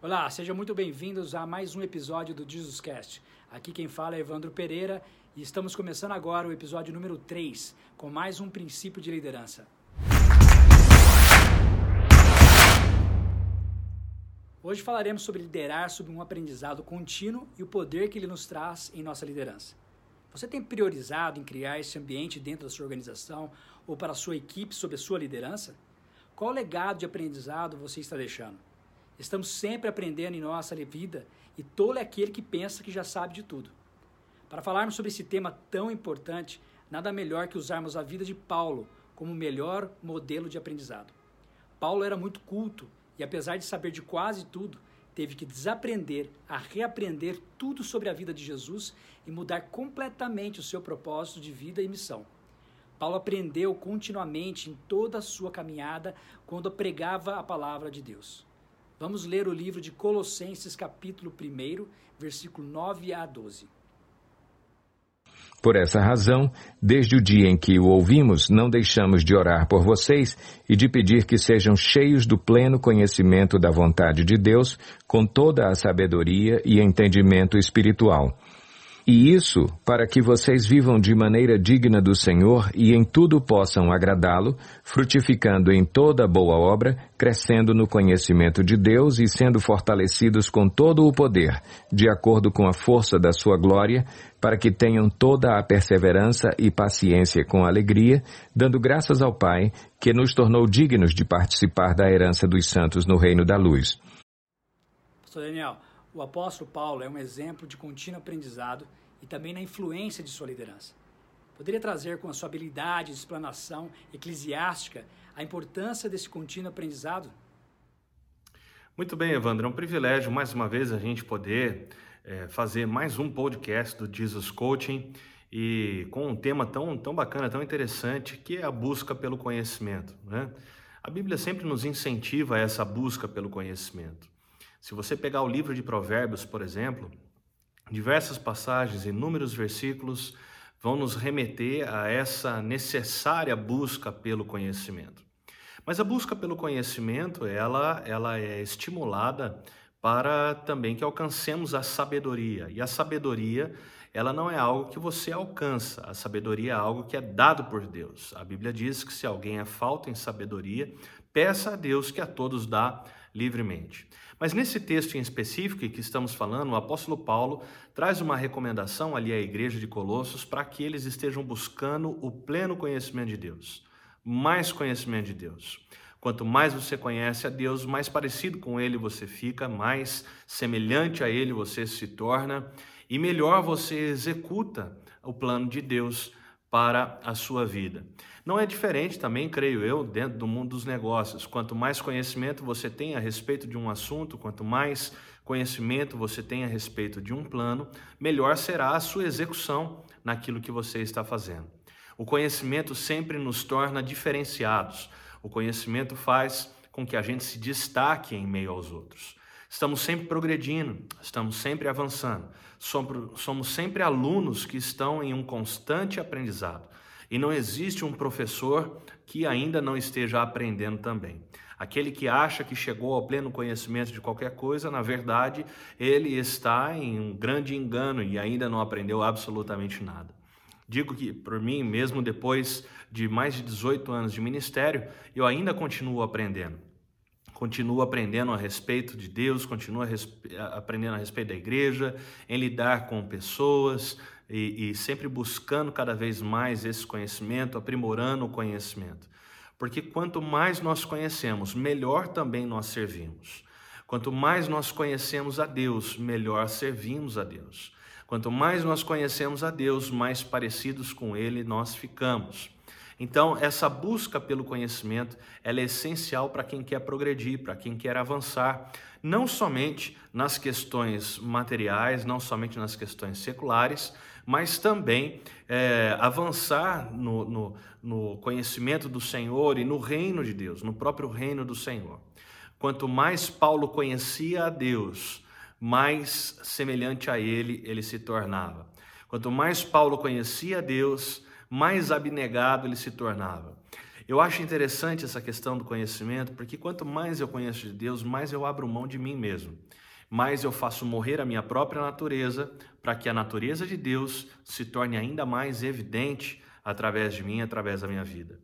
Olá, sejam muito bem-vindos a mais um episódio do Jesuscast. Aqui quem fala é Evandro Pereira e estamos começando agora o episódio número 3 com mais um princípio de liderança. Hoje falaremos sobre liderar sob um aprendizado contínuo e o poder que ele nos traz em nossa liderança. Você tem priorizado em criar esse ambiente dentro da sua organização ou para a sua equipe sob a sua liderança? Qual legado de aprendizado você está deixando? Estamos sempre aprendendo em nossa vida e tolo é aquele que pensa que já sabe de tudo. Para falarmos sobre esse tema tão importante, nada melhor que usarmos a vida de Paulo como o melhor modelo de aprendizado. Paulo era muito culto e, apesar de saber de quase tudo, teve que desaprender a reaprender tudo sobre a vida de Jesus e mudar completamente o seu propósito de vida e missão. Paulo aprendeu continuamente em toda a sua caminhada quando pregava a palavra de Deus. Vamos ler o livro de Colossenses, capítulo 1, versículo 9 a 12. Por essa razão, desde o dia em que o ouvimos, não deixamos de orar por vocês e de pedir que sejam cheios do pleno conhecimento da vontade de Deus, com toda a sabedoria e entendimento espiritual e isso para que vocês vivam de maneira digna do Senhor e em tudo possam agradá-lo, frutificando em toda boa obra, crescendo no conhecimento de Deus e sendo fortalecidos com todo o poder, de acordo com a força da sua glória, para que tenham toda a perseverança e paciência com alegria, dando graças ao Pai, que nos tornou dignos de participar da herança dos santos no reino da luz. Daniel, o apóstolo Paulo é um exemplo de contínuo aprendizado e também na influência de sua liderança. Poderia trazer com a sua habilidade de explanação eclesiástica a importância desse contínuo aprendizado? Muito bem, Evandro. É um privilégio, mais uma vez, a gente poder é, fazer mais um podcast do Jesus Coaching e com um tema tão, tão bacana, tão interessante, que é a busca pelo conhecimento. Né? A Bíblia sempre nos incentiva a essa busca pelo conhecimento. Se você pegar o livro de Provérbios, por exemplo, Diversas passagens, inúmeros versículos vão nos remeter a essa necessária busca pelo conhecimento. Mas a busca pelo conhecimento, ela, ela é estimulada para também que alcancemos a sabedoria. E a sabedoria, ela não é algo que você alcança. A sabedoria é algo que é dado por Deus. A Bíblia diz que se alguém é falta em sabedoria, peça a Deus que a todos dá livremente. Mas nesse texto em específico que estamos falando, o apóstolo Paulo traz uma recomendação ali à igreja de Colossos para que eles estejam buscando o pleno conhecimento de Deus, mais conhecimento de Deus. Quanto mais você conhece a Deus, mais parecido com Ele você fica, mais semelhante a Ele você se torna e melhor você executa o plano de Deus para a sua vida. Não é diferente também, creio eu, dentro do mundo dos negócios. Quanto mais conhecimento você tem a respeito de um assunto, quanto mais conhecimento você tem a respeito de um plano, melhor será a sua execução naquilo que você está fazendo. O conhecimento sempre nos torna diferenciados. O conhecimento faz com que a gente se destaque em meio aos outros. Estamos sempre progredindo, estamos sempre avançando, somos sempre alunos que estão em um constante aprendizado. E não existe um professor que ainda não esteja aprendendo também. Aquele que acha que chegou ao pleno conhecimento de qualquer coisa, na verdade, ele está em um grande engano e ainda não aprendeu absolutamente nada. Digo que, por mim, mesmo depois de mais de 18 anos de ministério, eu ainda continuo aprendendo continua aprendendo a respeito de Deus, continua aprendendo a respeito da igreja, em lidar com pessoas e, e sempre buscando cada vez mais esse conhecimento, aprimorando o conhecimento. Porque quanto mais nós conhecemos, melhor também nós servimos. Quanto mais nós conhecemos a Deus, melhor servimos a Deus. Quanto mais nós conhecemos a Deus, mais parecidos com Ele nós ficamos. Então, essa busca pelo conhecimento, ela é essencial para quem quer progredir, para quem quer avançar, não somente nas questões materiais, não somente nas questões seculares, mas também é, avançar no, no, no conhecimento do Senhor e no reino de Deus, no próprio reino do Senhor. Quanto mais Paulo conhecia a Deus, mais semelhante a ele ele se tornava. Quanto mais Paulo conhecia a Deus, mais abnegado ele se tornava. Eu acho interessante essa questão do conhecimento, porque quanto mais eu conheço de Deus, mais eu abro mão de mim mesmo. Mais eu faço morrer a minha própria natureza, para que a natureza de Deus se torne ainda mais evidente através de mim, através da minha vida.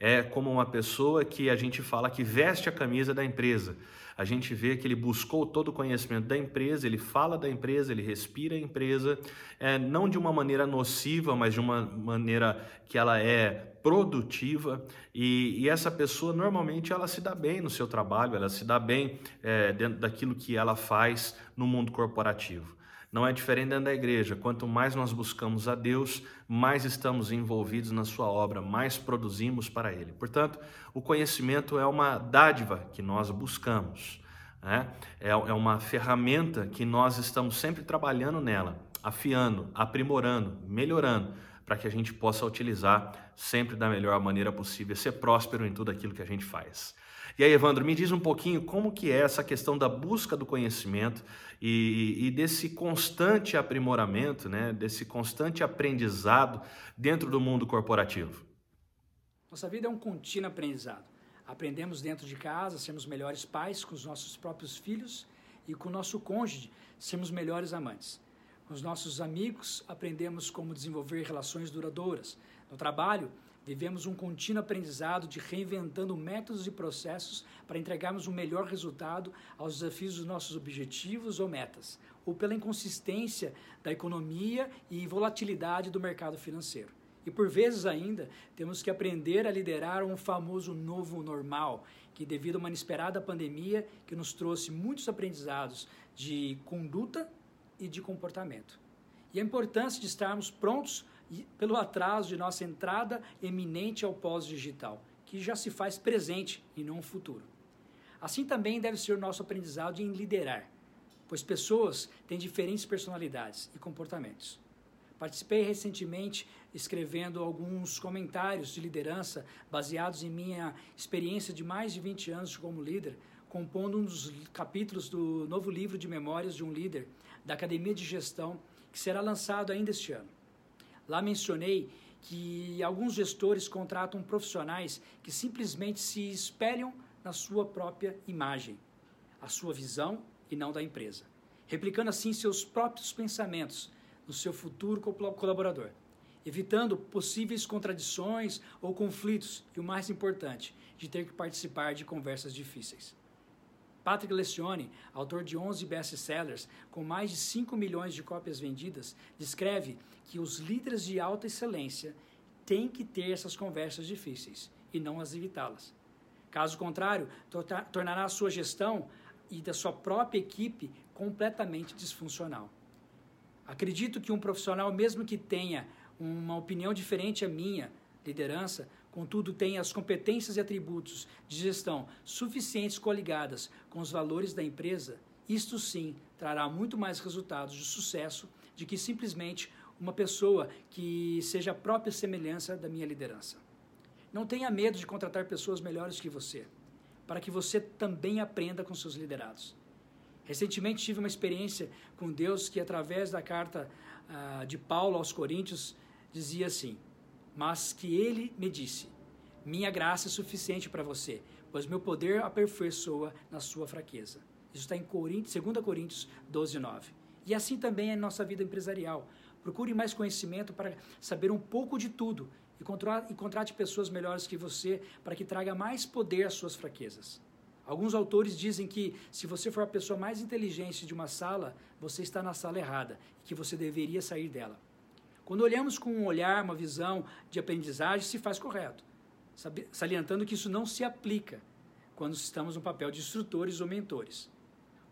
É como uma pessoa que a gente fala que veste a camisa da empresa a gente vê que ele buscou todo o conhecimento da empresa, ele fala da empresa, ele respira a empresa, é, não de uma maneira nociva, mas de uma maneira que ela é produtiva e, e essa pessoa normalmente ela se dá bem no seu trabalho, ela se dá bem é, dentro daquilo que ela faz no mundo corporativo. Não é diferente dentro da igreja. Quanto mais nós buscamos a Deus, mais estamos envolvidos na Sua obra, mais produzimos para Ele. Portanto, o conhecimento é uma dádiva que nós buscamos. Né? É, é uma ferramenta que nós estamos sempre trabalhando nela, afiando, aprimorando, melhorando, para que a gente possa utilizar sempre da melhor maneira possível, ser próspero em tudo aquilo que a gente faz. E aí, Evandro, me diz um pouquinho como que é essa questão da busca do conhecimento e, e desse constante aprimoramento, né, desse constante aprendizado dentro do mundo corporativo. Nossa vida é um contínuo aprendizado. Aprendemos dentro de casa, sermos melhores pais com os nossos próprios filhos e com o nosso cônjuge, sermos melhores amantes. Com os nossos amigos, aprendemos como desenvolver relações duradouras. No trabalho, Vivemos um contínuo aprendizado de reinventando métodos e processos para entregarmos o um melhor resultado aos desafios dos nossos objetivos ou metas, ou pela inconsistência da economia e volatilidade do mercado financeiro. E por vezes ainda, temos que aprender a liderar um famoso novo normal, que devido a uma inesperada pandemia que nos trouxe muitos aprendizados de conduta e de comportamento. E a importância de estarmos prontos pelo atraso de nossa entrada eminente ao pós-digital, que já se faz presente e não futuro. Assim também deve ser o nosso aprendizado em liderar, pois pessoas têm diferentes personalidades e comportamentos. Participei recentemente escrevendo alguns comentários de liderança baseados em minha experiência de mais de 20 anos como líder, compondo um dos capítulos do novo livro de memórias de um líder da Academia de Gestão, que será lançado ainda este ano. Lá mencionei que alguns gestores contratam profissionais que simplesmente se espelham na sua própria imagem, a sua visão e não da empresa, replicando assim seus próprios pensamentos no seu futuro colaborador, evitando possíveis contradições ou conflitos e o mais importante, de ter que participar de conversas difíceis. Patrick Lencioni, autor de 11 best-sellers com mais de 5 milhões de cópias vendidas, descreve que os líderes de alta excelência têm que ter essas conversas difíceis e não as evitá-las. Caso contrário, tornará a sua gestão e da sua própria equipe completamente disfuncional. Acredito que um profissional, mesmo que tenha uma opinião diferente à minha liderança, contudo tem as competências e atributos de gestão suficientes coligadas com os valores da empresa, isto sim trará muito mais resultados de sucesso de que simplesmente uma pessoa que seja a própria semelhança da minha liderança. Não tenha medo de contratar pessoas melhores que você, para que você também aprenda com seus liderados. Recentemente tive uma experiência com Deus que, através da carta uh, de Paulo aos Coríntios, dizia assim: mas que ele me disse: Minha graça é suficiente para você, pois meu poder aperfeiçoa na sua fraqueza. Isso está em Coríntios, 2 Coríntios 12, 9. E assim também é nossa vida empresarial. Procure mais conhecimento para saber um pouco de tudo e contrate pessoas melhores que você para que traga mais poder às suas fraquezas. Alguns autores dizem que se você for a pessoa mais inteligente de uma sala, você está na sala errada e que você deveria sair dela. Quando olhamos com um olhar, uma visão de aprendizagem, se faz correto, salientando que isso não se aplica quando estamos no papel de instrutores ou mentores.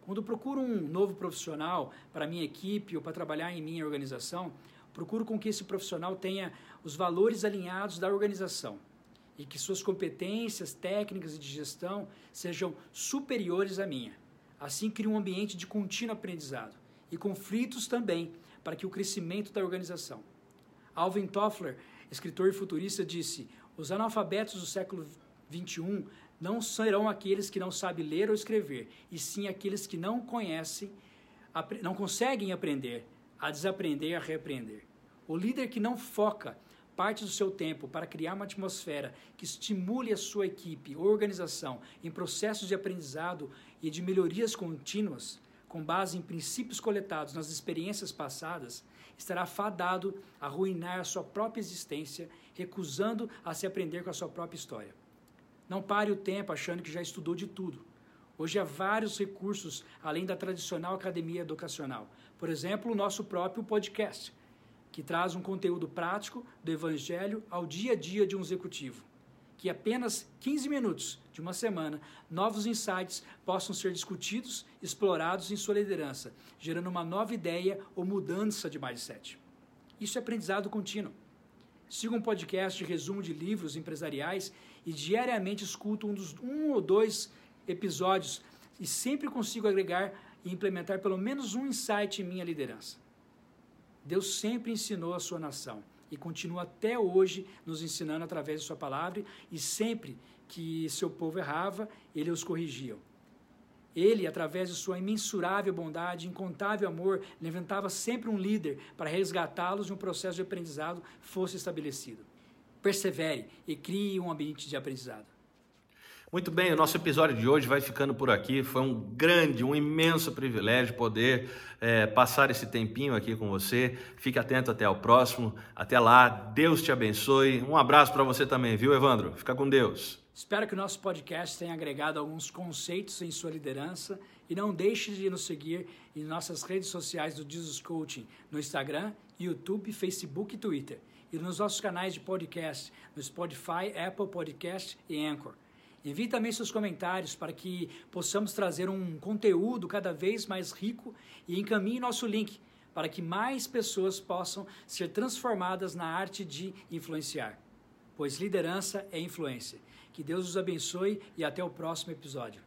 Quando procuro um novo profissional para minha equipe ou para trabalhar em minha organização, procuro com que esse profissional tenha os valores alinhados da organização e que suas competências técnicas e de gestão sejam superiores à minha. Assim, cria um ambiente de contínuo aprendizado e conflitos também para que o crescimento da organização. Alvin Toffler, escritor e futurista, disse: os analfabetos do século XXI não serão aqueles que não sabem ler ou escrever, e sim aqueles que não conhecem, não conseguem aprender, a desaprender a reaprender. O líder que não foca parte do seu tempo para criar uma atmosfera que estimule a sua equipe ou organização em processos de aprendizado e de melhorias contínuas, com base em princípios coletados nas experiências passadas, estará fadado a ruinar a sua própria existência, recusando a se aprender com a sua própria história. Não pare o tempo achando que já estudou de tudo. Hoje há vários recursos além da tradicional academia educacional. Por exemplo, o nosso próprio podcast que traz um conteúdo prático do Evangelho ao dia a dia de um executivo. Que apenas 15 minutos de uma semana, novos insights possam ser discutidos, explorados em sua liderança, gerando uma nova ideia ou mudança de mindset. Isso é aprendizado contínuo. Siga um podcast de resumo de livros empresariais e diariamente escuto um, dos, um ou dois episódios e sempre consigo agregar e implementar pelo menos um insight em minha liderança. Deus sempre ensinou a sua nação e continua até hoje nos ensinando através de sua palavra e sempre que seu povo errava, ele os corrigia. Ele, através de sua imensurável bondade, incontável amor, levantava sempre um líder para resgatá-los e um processo de aprendizado fosse estabelecido. Persevere e crie um ambiente de aprendizado. Muito bem, o nosso episódio de hoje vai ficando por aqui. Foi um grande, um imenso privilégio poder é, passar esse tempinho aqui com você. Fique atento até o próximo. Até lá, Deus te abençoe. Um abraço para você também, viu, Evandro? Fica com Deus. Espero que o nosso podcast tenha agregado alguns conceitos em sua liderança e não deixe de nos seguir em nossas redes sociais do Jesus Coaching no Instagram, YouTube, Facebook e Twitter e nos nossos canais de podcast no Spotify, Apple Podcast e Anchor. Envie também seus comentários para que possamos trazer um conteúdo cada vez mais rico e encaminhe nosso link para que mais pessoas possam ser transformadas na arte de influenciar. Pois liderança é influência. Que Deus os abençoe e até o próximo episódio.